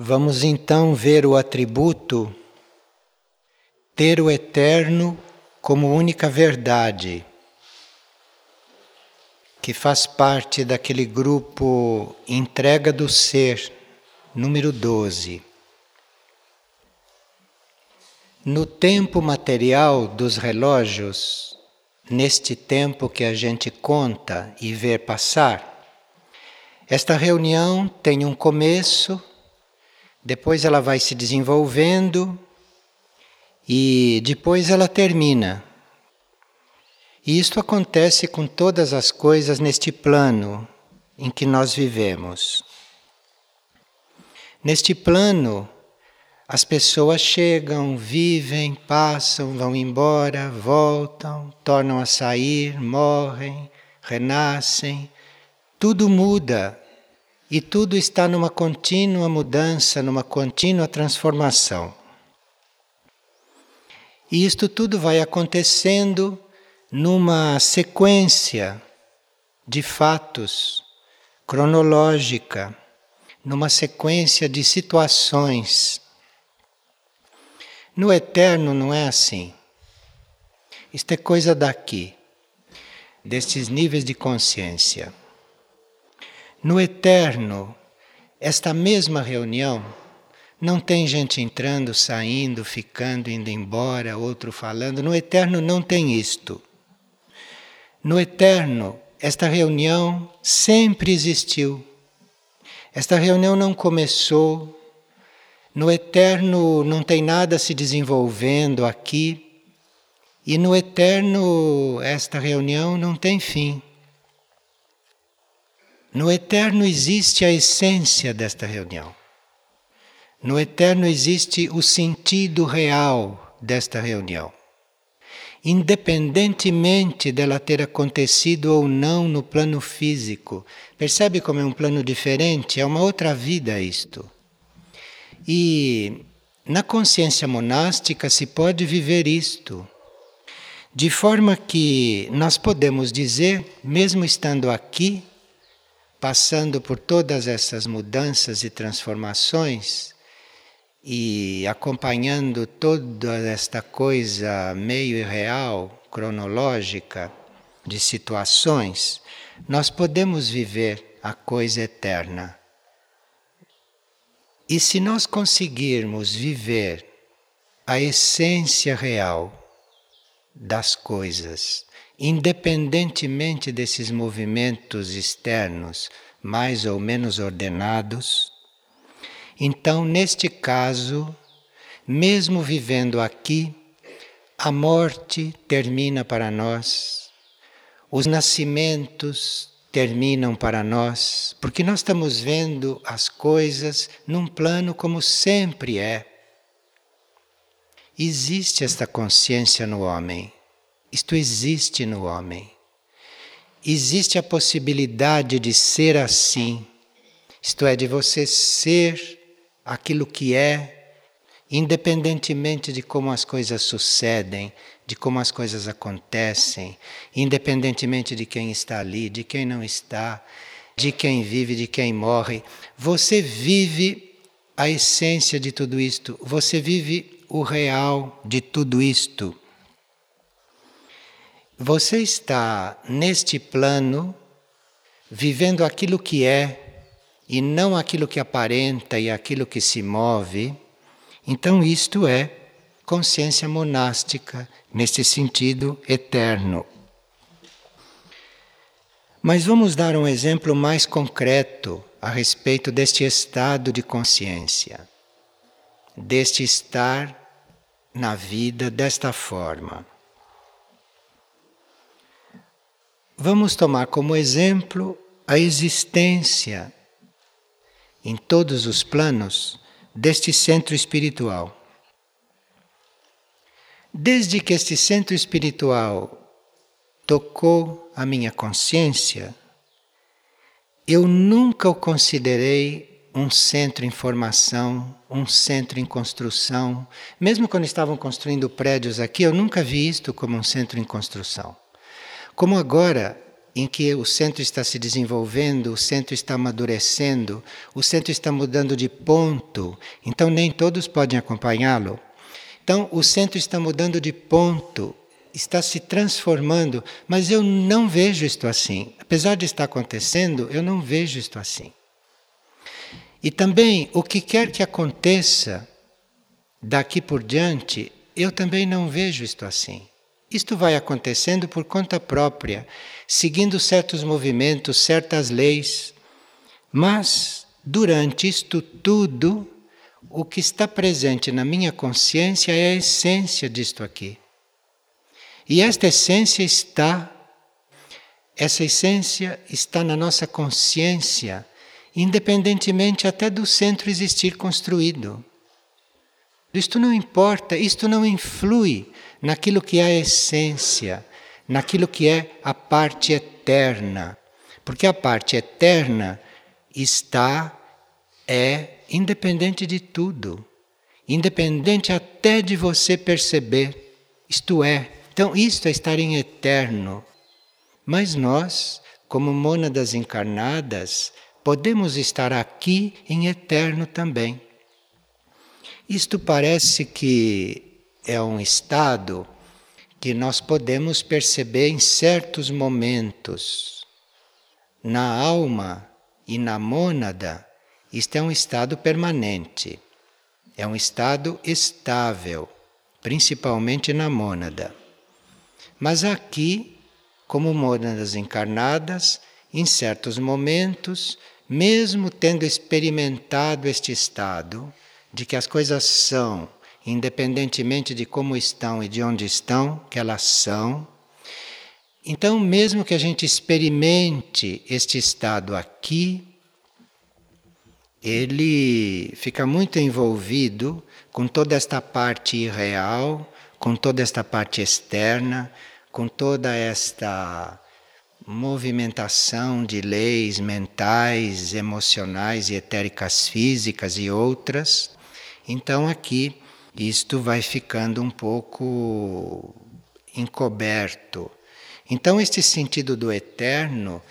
Vamos então ver o atributo ter o eterno como única verdade, que faz parte daquele grupo entrega do ser, número 12. No tempo material dos relógios, neste tempo que a gente conta e vê passar, esta reunião tem um começo depois ela vai se desenvolvendo e depois ela termina. E isto acontece com todas as coisas neste plano em que nós vivemos. Neste plano, as pessoas chegam, vivem, passam, vão embora, voltam, tornam a sair, morrem, renascem. Tudo muda e tudo está numa contínua mudança, numa contínua transformação. E isto tudo vai acontecendo numa sequência de fatos cronológica, numa sequência de situações. No eterno não é assim. Isto é coisa daqui, destes níveis de consciência. No eterno, esta mesma reunião não tem gente entrando, saindo, ficando, indo embora, outro falando. No eterno não tem isto. No eterno, esta reunião sempre existiu. Esta reunião não começou. No eterno não tem nada se desenvolvendo aqui. E no eterno, esta reunião não tem fim. No eterno existe a essência desta reunião. No eterno existe o sentido real desta reunião. Independentemente dela ter acontecido ou não no plano físico. Percebe como é um plano diferente? É uma outra vida isto. E na consciência monástica se pode viver isto. De forma que nós podemos dizer, mesmo estando aqui, passando por todas essas mudanças e transformações e acompanhando toda esta coisa meio irreal, cronológica, de situações, nós podemos viver a coisa eterna. E se nós conseguirmos viver a essência real das coisas, independentemente desses movimentos externos mais ou menos ordenados, então, neste caso, mesmo vivendo aqui, a morte termina para nós, os nascimentos terminam para nós, porque nós estamos vendo as coisas num plano como sempre é. Existe esta consciência no homem. Isto existe no homem. Existe a possibilidade de ser assim, isto é, de você ser aquilo que é, independentemente de como as coisas sucedem, de como as coisas acontecem, independentemente de quem está ali, de quem não está, de quem vive, de quem morre. Você vive a essência de tudo isto, você vive o real de tudo isto. Você está neste plano vivendo aquilo que é e não aquilo que aparenta e aquilo que se move. Então, isto é consciência monástica, nesse sentido eterno. Mas vamos dar um exemplo mais concreto a respeito deste estado de consciência, deste estar na vida desta forma. Vamos tomar como exemplo a existência em todos os planos deste centro espiritual. Desde que este centro espiritual tocou a minha consciência, eu nunca o considerei um centro em formação, um centro em construção. Mesmo quando estavam construindo prédios aqui, eu nunca vi isto como um centro em construção. Como agora em que o centro está se desenvolvendo, o centro está amadurecendo, o centro está mudando de ponto, então nem todos podem acompanhá-lo. Então, o centro está mudando de ponto, está se transformando, mas eu não vejo isto assim. Apesar de estar acontecendo, eu não vejo isto assim. E também, o que quer que aconteça daqui por diante, eu também não vejo isto assim. Isto vai acontecendo por conta própria, seguindo certos movimentos, certas leis. Mas, durante isto tudo, o que está presente na minha consciência é a essência disto aqui. E esta essência está, essa essência está na nossa consciência, independentemente até do centro existir construído. Isto não importa, isto não influi naquilo que é a essência, naquilo que é a parte eterna. Porque a parte eterna está, é independente de tudo, independente até de você perceber. Isto é, então isto é estar em eterno. Mas nós, como mônadas encarnadas, podemos estar aqui em eterno também. Isto parece que é um estado que nós podemos perceber em certos momentos. Na alma e na mônada, isto é um estado permanente, é um estado estável, principalmente na mônada. Mas aqui, como mônadas encarnadas, em certos momentos, mesmo tendo experimentado este estado de que as coisas são independentemente de como estão e de onde estão, que elas são. Então, mesmo que a gente experimente este estado aqui, ele fica muito envolvido com toda esta parte irreal, com toda esta parte externa, com toda esta movimentação de leis mentais, emocionais e etéricas físicas e outras. Então aqui isto vai ficando um pouco encoberto. Então, este sentido do eterno,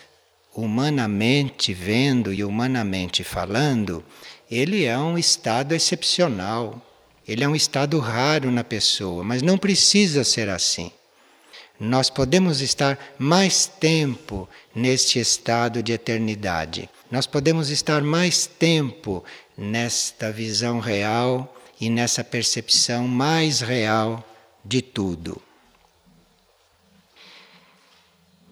humanamente vendo e humanamente falando, ele é um estado excepcional. Ele é um estado raro na pessoa, mas não precisa ser assim. Nós podemos estar mais tempo neste estado de eternidade. Nós podemos estar mais tempo nesta visão real e nessa percepção mais real de tudo.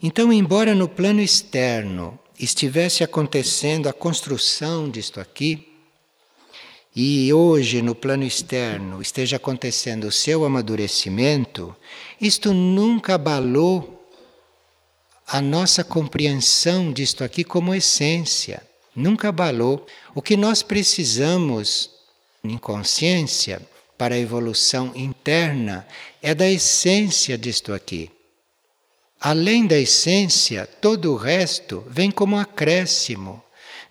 Então, embora no plano externo estivesse acontecendo a construção disto aqui, e hoje no plano externo esteja acontecendo o seu amadurecimento, isto nunca abalou a nossa compreensão disto aqui como essência, nunca abalou. O que nós precisamos inconsciência para a evolução interna é da essência disto aqui. Além da essência, todo o resto vem como acréscimo,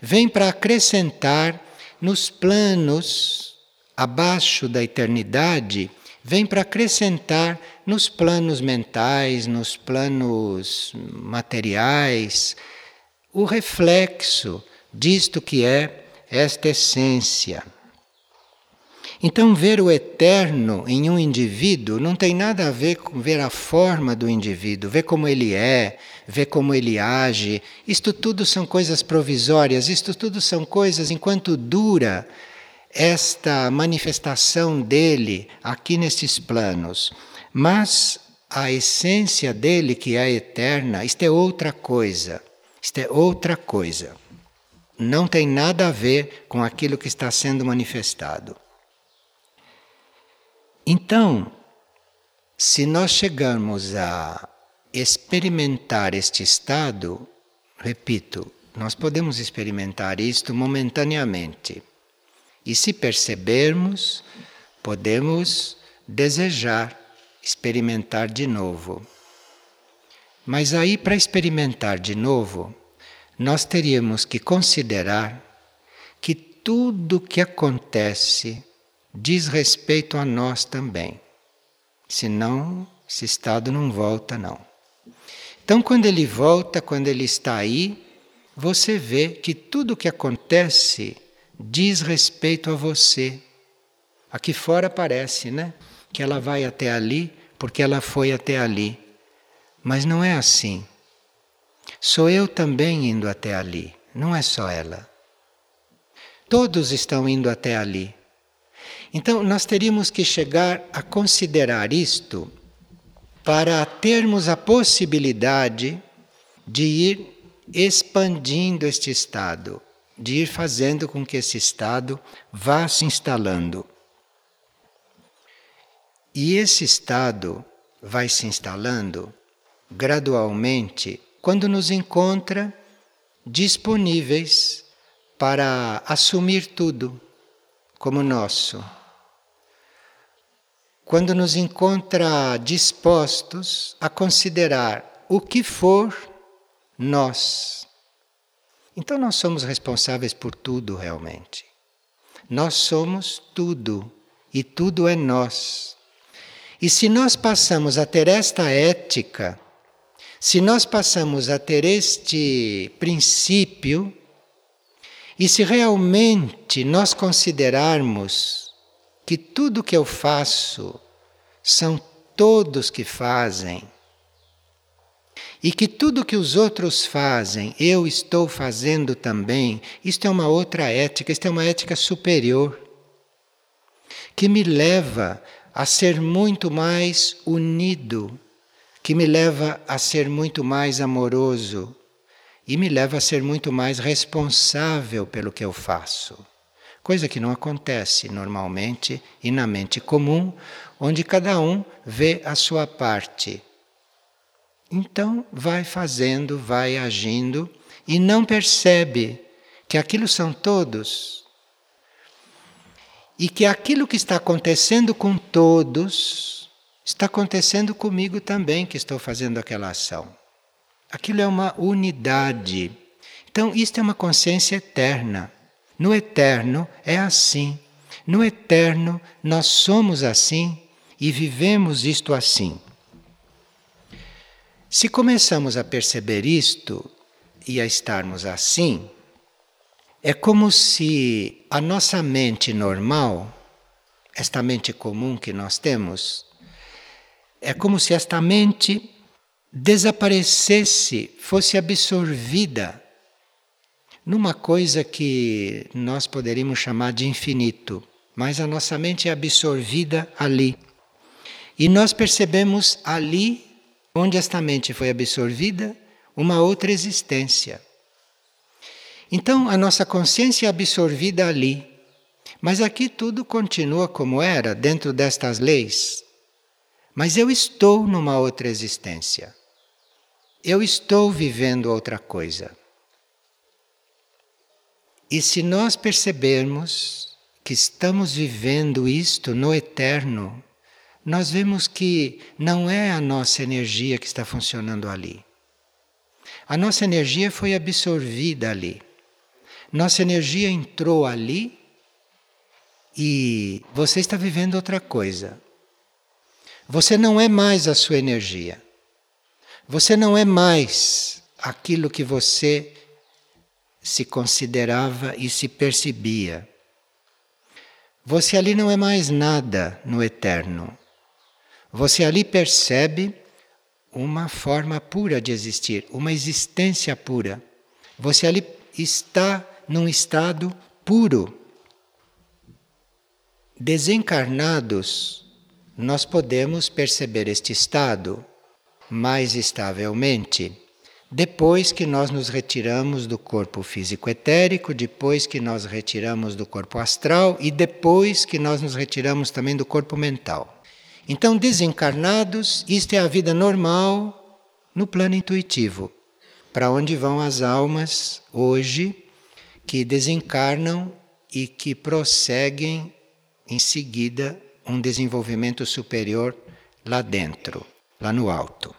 vem para acrescentar nos planos abaixo da eternidade, vem para acrescentar nos planos mentais, nos planos materiais, o reflexo disto que é esta essência. Então, ver o eterno em um indivíduo não tem nada a ver com ver a forma do indivíduo, ver como ele é, ver como ele age. Isto tudo são coisas provisórias, isto tudo são coisas enquanto dura esta manifestação dele aqui nestes planos. Mas a essência dele, que é eterna, isto é outra coisa. Isto é outra coisa. Não tem nada a ver com aquilo que está sendo manifestado. Então, se nós chegarmos a experimentar este estado, repito, nós podemos experimentar isto momentaneamente. E se percebermos, podemos desejar experimentar de novo. Mas aí, para experimentar de novo, nós teríamos que considerar que tudo que acontece diz respeito a nós também. Senão, esse estado não volta, não. Então, quando ele volta, quando ele está aí, você vê que tudo o que acontece diz respeito a você. Aqui fora parece, né? Que ela vai até ali porque ela foi até ali. Mas não é assim. Sou eu também indo até ali, não é só ela. Todos estão indo até ali. Então, nós teríamos que chegar a considerar isto para termos a possibilidade de ir expandindo este estado, de ir fazendo com que esse estado vá se instalando. E esse estado vai se instalando gradualmente quando nos encontra disponíveis para assumir tudo como nosso. Quando nos encontra dispostos a considerar o que for nós. Então nós somos responsáveis por tudo realmente. Nós somos tudo e tudo é nós. E se nós passamos a ter esta ética, se nós passamos a ter este princípio, e se realmente nós considerarmos que tudo que eu faço são todos que fazem, e que tudo que os outros fazem eu estou fazendo também, isto é uma outra ética, isto é uma ética superior, que me leva a ser muito mais unido que me leva a ser muito mais amoroso e me leva a ser muito mais responsável pelo que eu faço. Coisa que não acontece normalmente e na mente comum, onde cada um vê a sua parte. Então, vai fazendo, vai agindo e não percebe que aquilo são todos. E que aquilo que está acontecendo com todos Está acontecendo comigo também que estou fazendo aquela ação. Aquilo é uma unidade. Então, isto é uma consciência eterna. No eterno é assim. No eterno nós somos assim e vivemos isto assim. Se começamos a perceber isto e a estarmos assim, é como se a nossa mente normal, esta mente comum que nós temos, é como se esta mente desaparecesse, fosse absorvida numa coisa que nós poderíamos chamar de infinito, mas a nossa mente é absorvida ali. E nós percebemos ali, onde esta mente foi absorvida, uma outra existência. Então a nossa consciência é absorvida ali, mas aqui tudo continua como era, dentro destas leis. Mas eu estou numa outra existência. Eu estou vivendo outra coisa. E se nós percebermos que estamos vivendo isto no eterno, nós vemos que não é a nossa energia que está funcionando ali. A nossa energia foi absorvida ali. Nossa energia entrou ali e você está vivendo outra coisa. Você não é mais a sua energia. Você não é mais aquilo que você se considerava e se percebia. Você ali não é mais nada no eterno. Você ali percebe uma forma pura de existir, uma existência pura. Você ali está num estado puro. Desencarnados nós podemos perceber este estado mais estavelmente depois que nós nos retiramos do corpo físico etérico, depois que nós retiramos do corpo astral e depois que nós nos retiramos também do corpo mental. Então, desencarnados, isto é a vida normal no plano intuitivo. Para onde vão as almas hoje que desencarnam e que prosseguem em seguida um desenvolvimento superior lá dentro, lá no alto.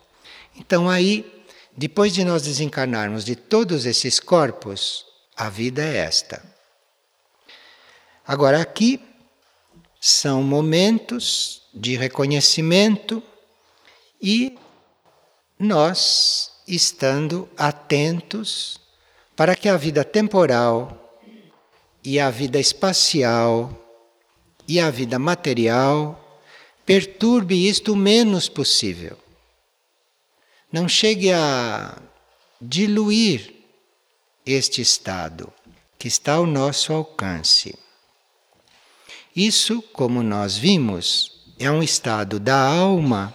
Então, aí, depois de nós desencarnarmos de todos esses corpos, a vida é esta. Agora, aqui são momentos de reconhecimento e nós estando atentos para que a vida temporal e a vida espacial e a vida material perturbe isto o menos possível. Não chegue a diluir este estado que está ao nosso alcance. Isso, como nós vimos, é um estado da alma.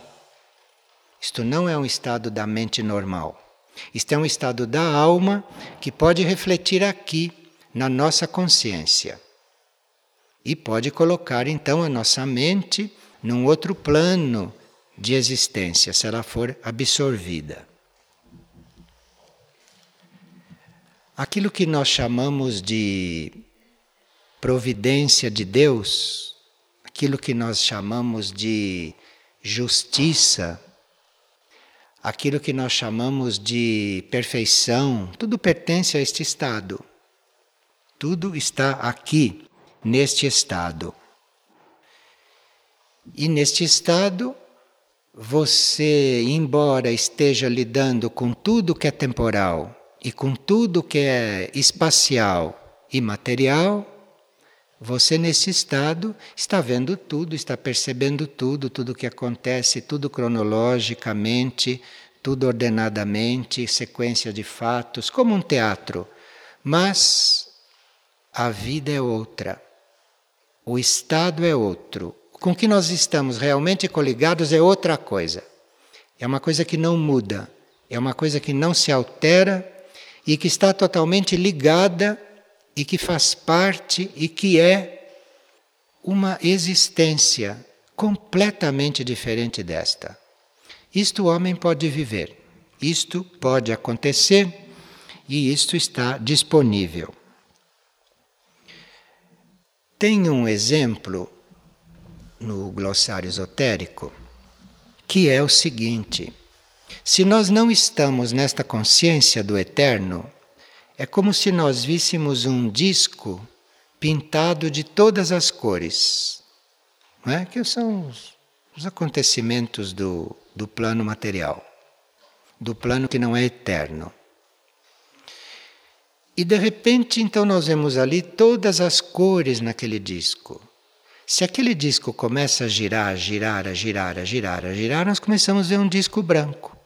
Isto não é um estado da mente normal. Isto é um estado da alma que pode refletir aqui na nossa consciência. E pode colocar então a nossa mente num outro plano de existência, se ela for absorvida. Aquilo que nós chamamos de providência de Deus, aquilo que nós chamamos de justiça, aquilo que nós chamamos de perfeição, tudo pertence a este estado. Tudo está aqui, neste estado. E neste estado, você, embora esteja lidando com tudo que é temporal e com tudo que é espacial e material, você nesse estado está vendo tudo, está percebendo tudo, tudo que acontece, tudo cronologicamente, tudo ordenadamente, sequência de fatos, como um teatro. Mas a vida é outra. O estado é outro. Com que nós estamos realmente coligados é outra coisa. É uma coisa que não muda, é uma coisa que não se altera e que está totalmente ligada e que faz parte e que é uma existência completamente diferente desta. Isto o homem pode viver, isto pode acontecer e isto está disponível. Tem um exemplo no glossário esotérico que é o seguinte: se nós não estamos nesta consciência do eterno, é como se nós víssemos um disco pintado de todas as cores, não é? que são os, os acontecimentos do, do plano material, do plano que não é eterno. E de repente, então, nós vemos ali todas as cores naquele disco. Se aquele disco começa a girar, a girar, a girar, a girar, a girar, nós começamos a ver um disco branco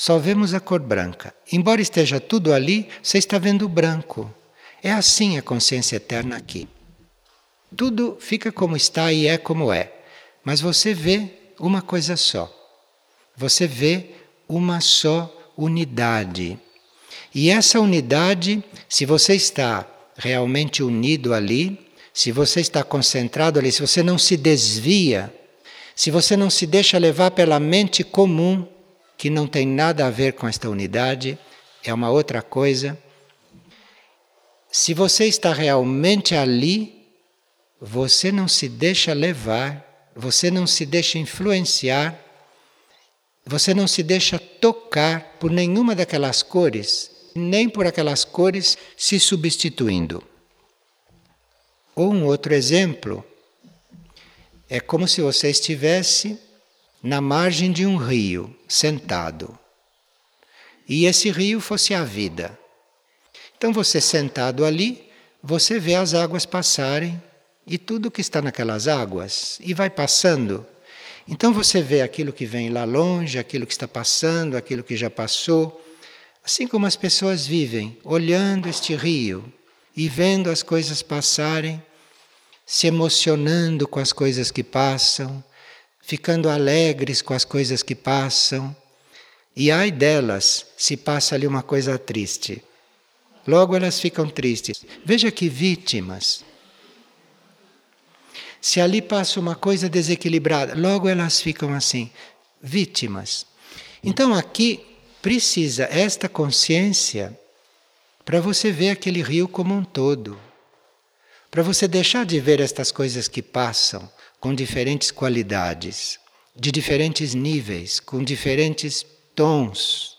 só vemos a cor branca. Embora esteja tudo ali, você está vendo o branco. É assim a consciência eterna aqui. Tudo fica como está e é como é. Mas você vê uma coisa só. Você vê uma só unidade. E essa unidade, se você está realmente unido ali, se você está concentrado ali, se você não se desvia, se você não se deixa levar pela mente comum, que não tem nada a ver com esta unidade, é uma outra coisa. Se você está realmente ali, você não se deixa levar, você não se deixa influenciar, você não se deixa tocar por nenhuma daquelas cores, nem por aquelas cores se substituindo. Ou um outro exemplo, é como se você estivesse na margem de um rio, sentado. E esse rio fosse a vida. Então você sentado ali, você vê as águas passarem e tudo que está naquelas águas e vai passando. Então você vê aquilo que vem lá longe, aquilo que está passando, aquilo que já passou. Assim como as pessoas vivem, olhando este rio e vendo as coisas passarem, se emocionando com as coisas que passam, ficando alegres com as coisas que passam. E ai delas se passa ali uma coisa triste. Logo elas ficam tristes. Veja que vítimas. Se ali passa uma coisa desequilibrada, logo elas ficam assim, vítimas. Então aqui precisa esta consciência para você ver aquele rio como um todo. Para você deixar de ver estas coisas que passam com diferentes qualidades, de diferentes níveis, com diferentes tons.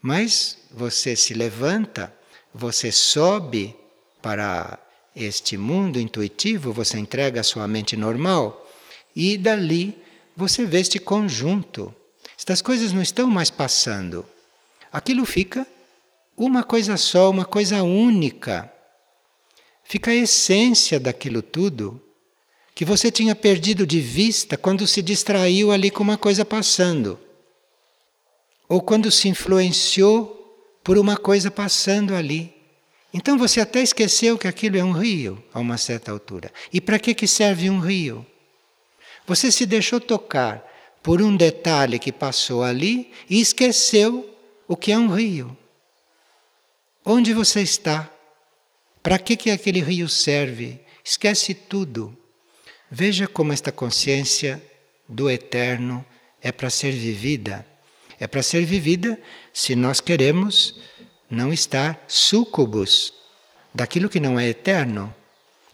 Mas você se levanta, você sobe para este mundo intuitivo, você entrega a sua mente normal e dali você vê este conjunto. Estas coisas não estão mais passando. Aquilo fica uma coisa só, uma coisa única. Fica a essência daquilo tudo que você tinha perdido de vista quando se distraiu ali com uma coisa passando. Ou quando se influenciou por uma coisa passando ali. Então você até esqueceu que aquilo é um rio a uma certa altura. E para que, que serve um rio? Você se deixou tocar por um detalhe que passou ali e esqueceu o que é um rio. Onde você está? Para que, que aquele rio serve? Esquece tudo. Veja como esta consciência do eterno é para ser vivida. É para ser vivida se nós queremos não estar súcubos daquilo que não é eterno,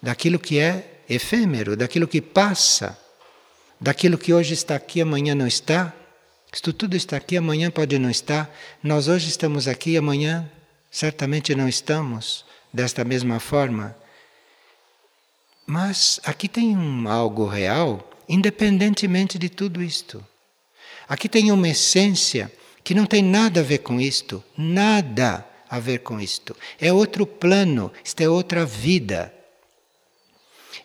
daquilo que é efêmero, daquilo que passa, daquilo que hoje está aqui, amanhã não está. Isto tudo está aqui, amanhã pode não estar. Nós hoje estamos aqui, amanhã certamente não estamos desta mesma forma. Mas aqui tem um algo real, independentemente de tudo isto. Aqui tem uma essência que não tem nada a ver com isto, nada a ver com isto. É outro plano, isto é outra vida,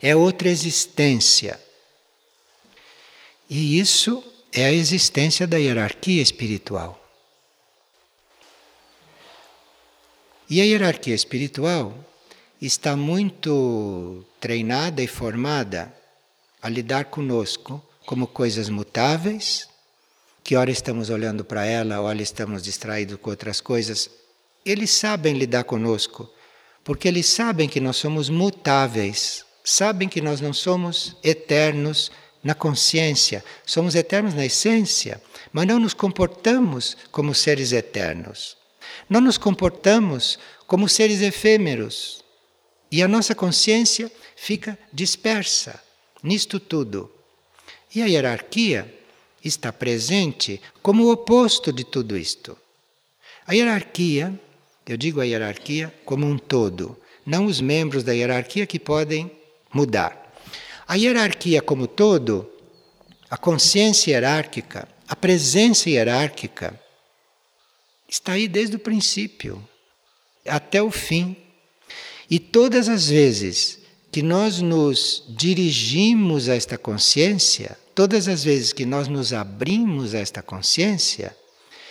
é outra existência. E isso é a existência da hierarquia espiritual. E a hierarquia espiritual está muito treinada e formada a lidar conosco como coisas mutáveis, que ora estamos olhando para ela, ora estamos distraídos com outras coisas, eles sabem lidar conosco, porque eles sabem que nós somos mutáveis, sabem que nós não somos eternos na consciência, somos eternos na essência, mas não nos comportamos como seres eternos. Não nos comportamos como seres efêmeros. E a nossa consciência fica dispersa nisto tudo. E a hierarquia está presente como o oposto de tudo isto. A hierarquia eu digo a hierarquia como um todo, não os membros da hierarquia que podem mudar. A hierarquia como todo, a consciência hierárquica, a presença hierárquica, está aí desde o princípio até o fim. E todas as vezes que nós nos dirigimos a esta consciência, todas as vezes que nós nos abrimos a esta consciência,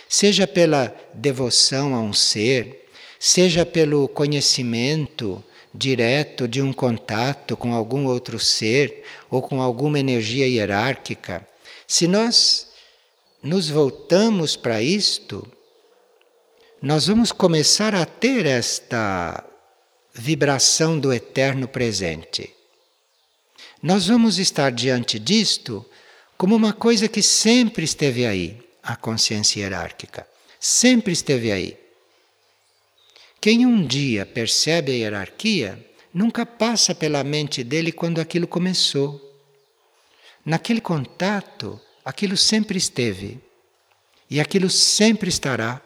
seja pela devoção a um ser, seja pelo conhecimento direto de um contato com algum outro ser ou com alguma energia hierárquica, se nós nos voltamos para isto, nós vamos começar a ter esta vibração do eterno presente. Nós vamos estar diante disto como uma coisa que sempre esteve aí, a consciência hierárquica. Sempre esteve aí. Quem um dia percebe a hierarquia nunca passa pela mente dele quando aquilo começou. Naquele contato, aquilo sempre esteve e aquilo sempre estará.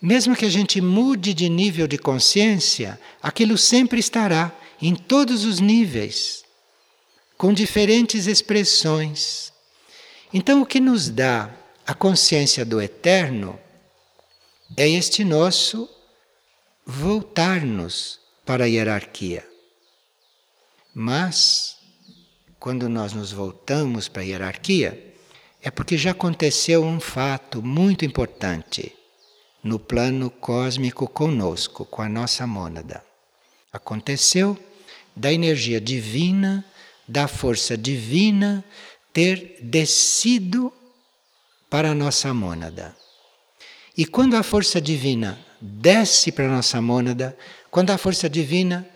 Mesmo que a gente mude de nível de consciência, aquilo sempre estará em todos os níveis, com diferentes expressões. Então, o que nos dá a consciência do eterno é este nosso voltar-nos para a hierarquia. Mas, quando nós nos voltamos para a hierarquia, é porque já aconteceu um fato muito importante no plano cósmico conosco, com a nossa mônada. Aconteceu da energia divina, da força divina ter descido para a nossa mônada. E quando a força divina desce para a nossa mônada, quando a força divina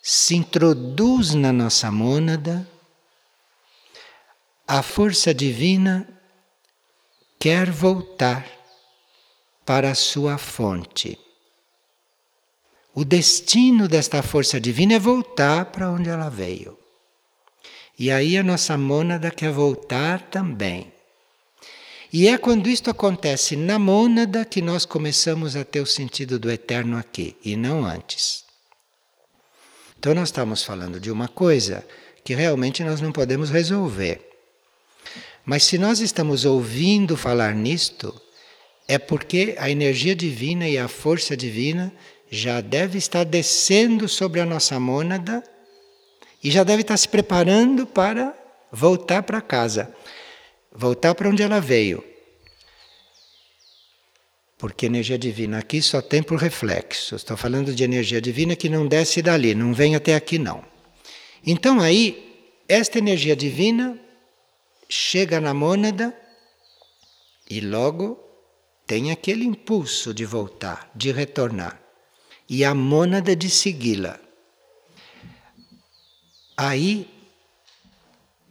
se introduz na nossa mônada, a força divina quer voltar para a sua fonte. O destino desta força divina é voltar para onde ela veio. E aí a nossa mônada quer voltar também. E é quando isto acontece na mônada que nós começamos a ter o sentido do eterno aqui, e não antes. Então, nós estamos falando de uma coisa que realmente nós não podemos resolver. Mas se nós estamos ouvindo falar nisto, é porque a energia divina e a força divina já deve estar descendo sobre a nossa mônada e já deve estar se preparando para voltar para casa, voltar para onde ela veio. Porque energia divina aqui só tem por reflexo. Estou falando de energia divina que não desce dali, não vem até aqui não. Então aí, esta energia divina chega na mônada e logo tem aquele impulso de voltar, de retornar. E a mônada de segui-la. Aí,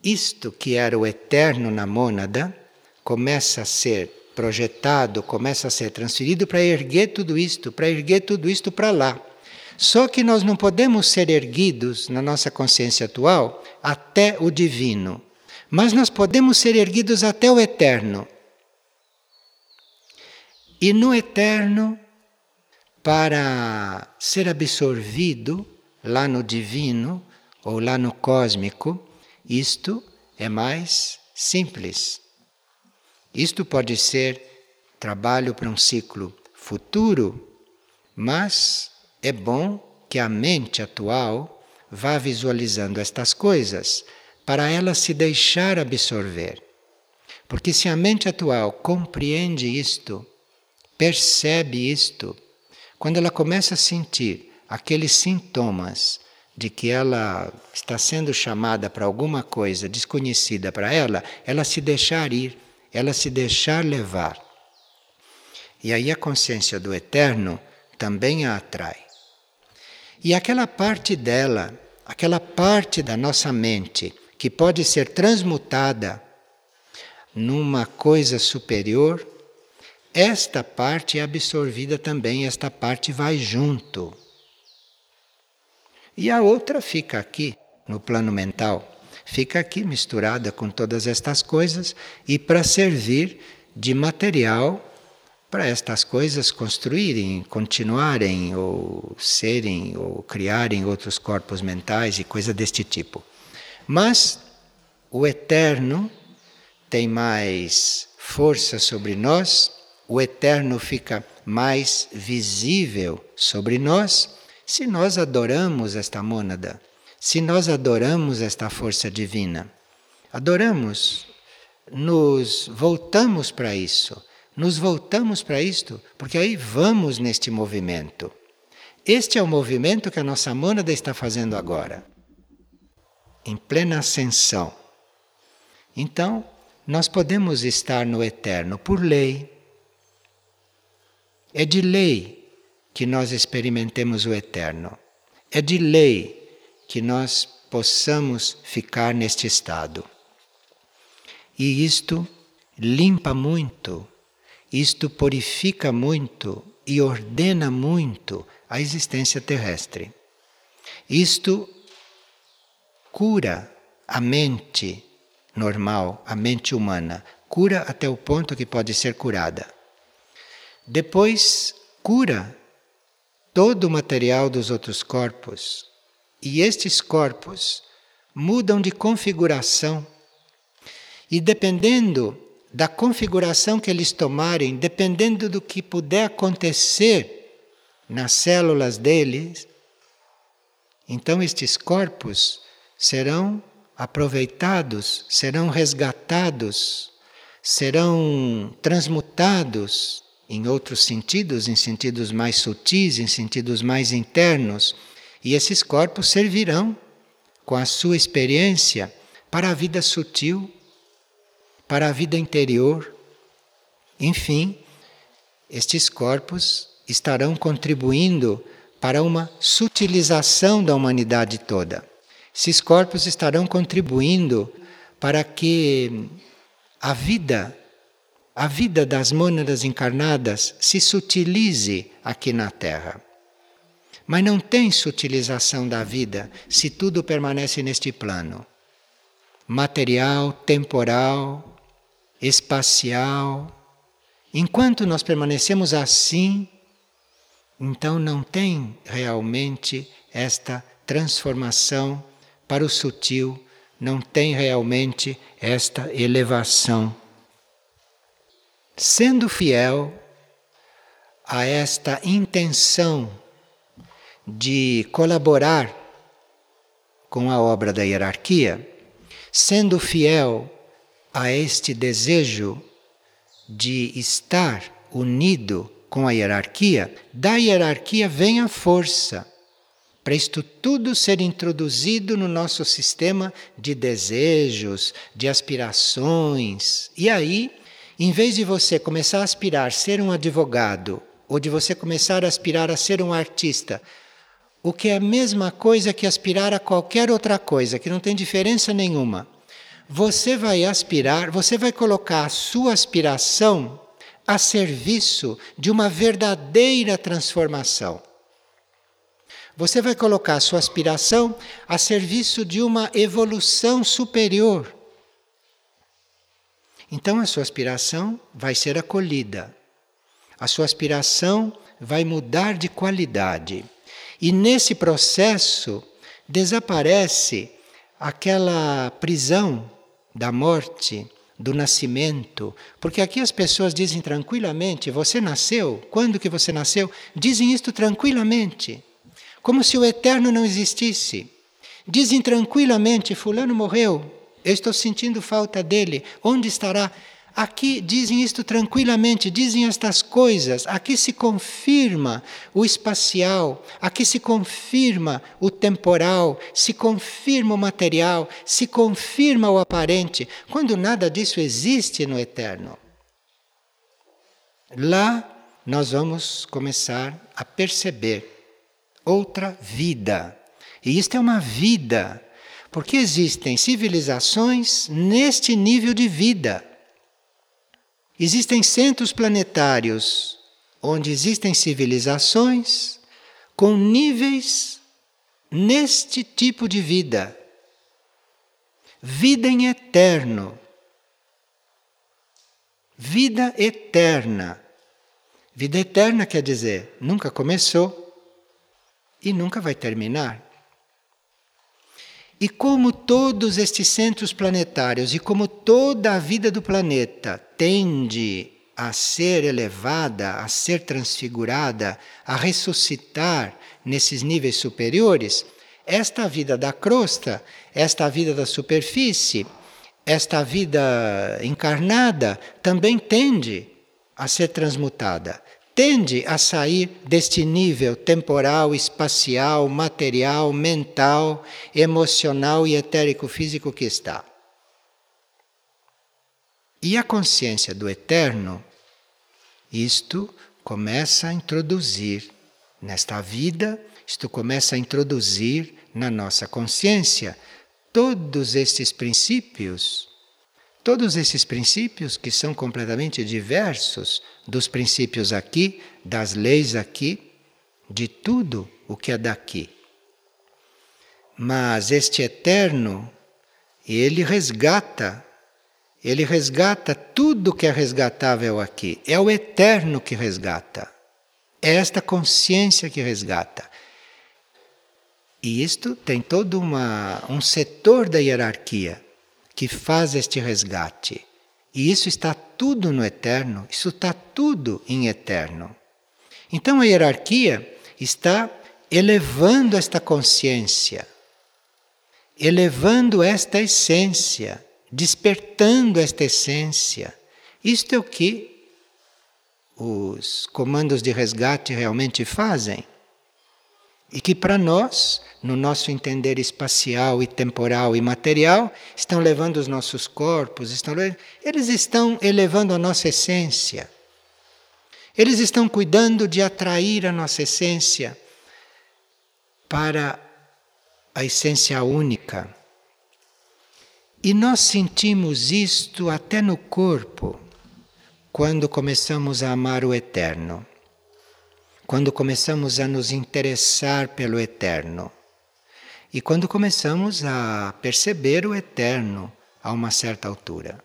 isto que era o eterno na mônada começa a ser projetado, começa a ser transferido para erguer tudo isto, para erguer tudo isto para lá. Só que nós não podemos ser erguidos na nossa consciência atual até o divino, mas nós podemos ser erguidos até o eterno. E no eterno, para ser absorvido lá no divino ou lá no cósmico, isto é mais simples. Isto pode ser trabalho para um ciclo futuro, mas é bom que a mente atual vá visualizando estas coisas para ela se deixar absorver. Porque se a mente atual compreende isto, percebe isto, quando ela começa a sentir aqueles sintomas de que ela está sendo chamada para alguma coisa desconhecida para ela, ela se deixar ir ela se deixar levar. E aí a consciência do eterno também a atrai. E aquela parte dela, aquela parte da nossa mente que pode ser transmutada numa coisa superior, esta parte é absorvida também, esta parte vai junto. E a outra fica aqui, no plano mental fica aqui misturada com todas estas coisas e para servir de material para estas coisas construírem, continuarem ou serem ou criarem outros corpos mentais e coisa deste tipo. Mas o eterno tem mais força sobre nós, o eterno fica mais visível sobre nós se nós adoramos esta mônada se nós adoramos esta força divina. Adoramos, nos voltamos para isso, nos voltamos para isto, porque aí vamos neste movimento. Este é o movimento que a nossa mônada está fazendo agora, em plena ascensão. Então, nós podemos estar no eterno por lei. É de lei que nós experimentemos o eterno. É de lei que nós possamos ficar neste estado. E isto limpa muito, isto purifica muito e ordena muito a existência terrestre. Isto cura a mente normal, a mente humana, cura até o ponto que pode ser curada. Depois, cura todo o material dos outros corpos, e estes corpos mudam de configuração. E dependendo da configuração que eles tomarem, dependendo do que puder acontecer nas células deles, então estes corpos serão aproveitados, serão resgatados, serão transmutados em outros sentidos, em sentidos mais sutis, em sentidos mais internos e esses corpos servirão, com a sua experiência, para a vida sutil, para a vida interior. Enfim, estes corpos estarão contribuindo para uma sutilização da humanidade toda. Esses corpos estarão contribuindo para que a vida, a vida das mônadas encarnadas se sutilize aqui na Terra. Mas não tem sutilização da vida se tudo permanece neste plano material, temporal, espacial. Enquanto nós permanecemos assim, então não tem realmente esta transformação para o sutil não tem realmente esta elevação. Sendo fiel a esta intenção de colaborar com a obra da hierarquia, sendo fiel a este desejo de estar unido com a hierarquia, da hierarquia vem a força para isto tudo ser introduzido no nosso sistema de desejos, de aspirações. E aí, em vez de você começar a aspirar a ser um advogado, ou de você começar a aspirar a ser um artista, o que é a mesma coisa que aspirar a qualquer outra coisa, que não tem diferença nenhuma. Você vai aspirar, você vai colocar a sua aspiração a serviço de uma verdadeira transformação. Você vai colocar a sua aspiração a serviço de uma evolução superior. Então a sua aspiração vai ser acolhida. A sua aspiração vai mudar de qualidade. E nesse processo desaparece aquela prisão da morte, do nascimento, porque aqui as pessoas dizem tranquilamente: você nasceu, quando que você nasceu? Dizem isto tranquilamente como se o eterno não existisse. Dizem tranquilamente: Fulano morreu, eu estou sentindo falta dele, onde estará? Aqui dizem isto tranquilamente, dizem estas coisas. Aqui se confirma o espacial, aqui se confirma o temporal, se confirma o material, se confirma o aparente, quando nada disso existe no eterno. Lá nós vamos começar a perceber outra vida. E isto é uma vida, porque existem civilizações neste nível de vida. Existem centros planetários onde existem civilizações com níveis neste tipo de vida. Vida em eterno. Vida eterna. Vida eterna quer dizer, nunca começou, e nunca vai terminar. E como todos estes centros planetários e como toda a vida do planeta tende a ser elevada, a ser transfigurada, a ressuscitar nesses níveis superiores, esta vida da crosta, esta vida da superfície, esta vida encarnada também tende a ser transmutada tende a sair deste nível temporal, espacial, material, mental, emocional e etérico-físico que está. E a consciência do eterno, isto começa a introduzir nesta vida, isto começa a introduzir na nossa consciência todos estes princípios Todos esses princípios que são completamente diversos dos princípios aqui, das leis aqui, de tudo o que é daqui. Mas este eterno, ele resgata, ele resgata tudo que é resgatável aqui. É o eterno que resgata. É esta consciência que resgata. E isto tem todo uma, um setor da hierarquia que faz este resgate. E isso está tudo no eterno, isso está tudo em eterno. Então a hierarquia está elevando esta consciência, elevando esta essência, despertando esta essência. Isto é o que os comandos de resgate realmente fazem. E que para nós, no nosso entender espacial e temporal e material, estão levando os nossos corpos, estão, eles estão elevando a nossa essência. Eles estão cuidando de atrair a nossa essência para a essência única. E nós sentimos isto até no corpo, quando começamos a amar o eterno quando começamos a nos interessar pelo eterno e quando começamos a perceber o eterno a uma certa altura.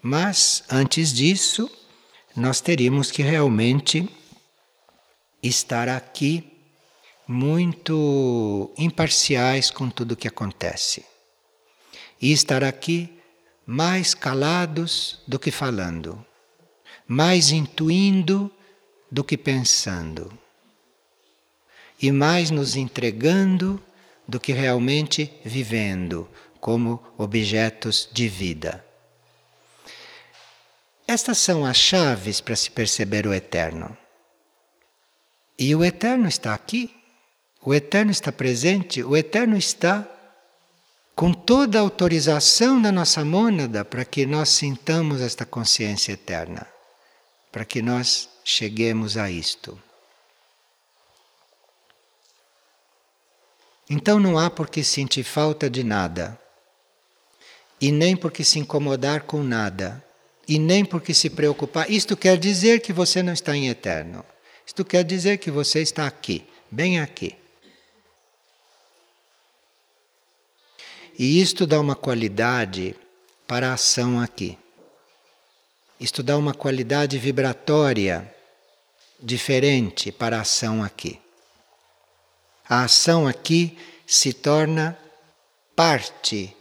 Mas antes disso, nós teríamos que realmente estar aqui muito imparciais com tudo o que acontece. e estar aqui mais calados do que falando, mais intuindo do que pensando, e mais nos entregando do que realmente vivendo como objetos de vida. Estas são as chaves para se perceber o eterno. E o eterno está aqui, o eterno está presente, o eterno está com toda a autorização da nossa mônada para que nós sintamos esta consciência eterna, para que nós cheguemos a isto. Então não há por que sentir falta de nada, e nem por que se incomodar com nada, e nem por que se preocupar. Isto quer dizer que você não está em eterno. Isto quer dizer que você está aqui, bem aqui. E isto dá uma qualidade para a ação aqui. Isto dá uma qualidade vibratória diferente para a ação aqui a ação aqui se torna parte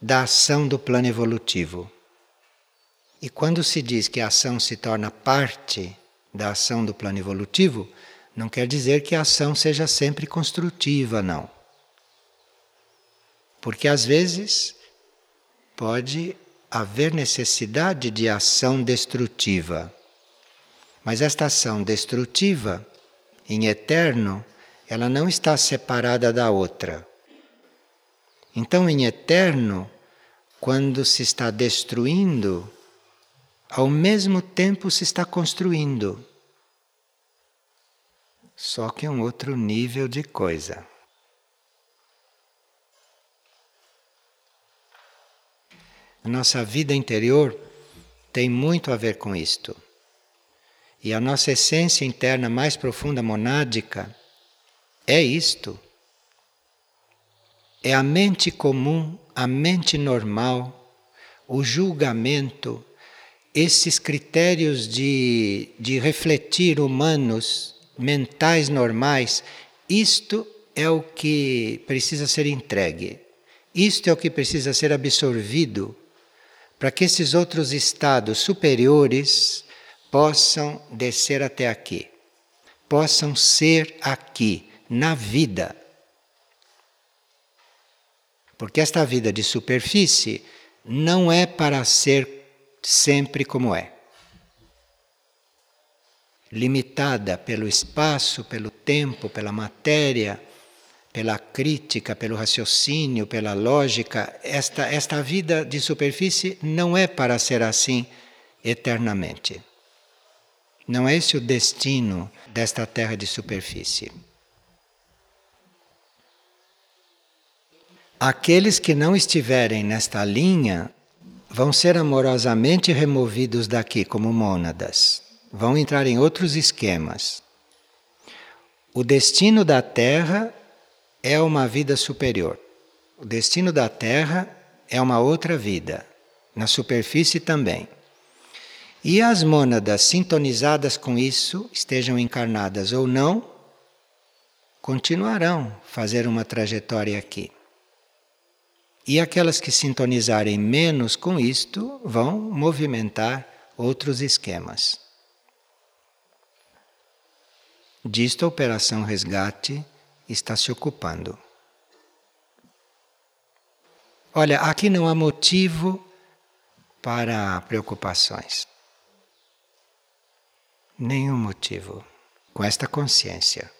da ação do plano evolutivo. E quando se diz que a ação se torna parte da ação do plano evolutivo, não quer dizer que a ação seja sempre construtiva, não. Porque às vezes pode haver necessidade de ação destrutiva. Mas esta ação destrutiva, em eterno, ela não está separada da outra. Então, em eterno, quando se está destruindo, ao mesmo tempo se está construindo. Só que um outro nível de coisa. A nossa vida interior tem muito a ver com isto. E a nossa essência interna mais profunda monádica é isto. É a mente comum, a mente normal, o julgamento, esses critérios de, de refletir humanos, mentais normais, isto é o que precisa ser entregue. Isto é o que precisa ser absorvido para que esses outros estados superiores possam descer até aqui, possam ser aqui na vida. Porque esta vida de superfície não é para ser sempre como é. Limitada pelo espaço, pelo tempo, pela matéria, pela crítica, pelo raciocínio, pela lógica, esta, esta vida de superfície não é para ser assim eternamente. Não é esse o destino desta terra de superfície. Aqueles que não estiverem nesta linha vão ser amorosamente removidos daqui como mônadas, vão entrar em outros esquemas. O destino da Terra é uma vida superior. O destino da Terra é uma outra vida, na superfície também. E as mônadas sintonizadas com isso, estejam encarnadas ou não, continuarão fazer uma trajetória aqui. E aquelas que sintonizarem menos com isto vão movimentar outros esquemas. Disto a Operação Resgate está se ocupando. Olha, aqui não há motivo para preocupações. Nenhum motivo com esta consciência.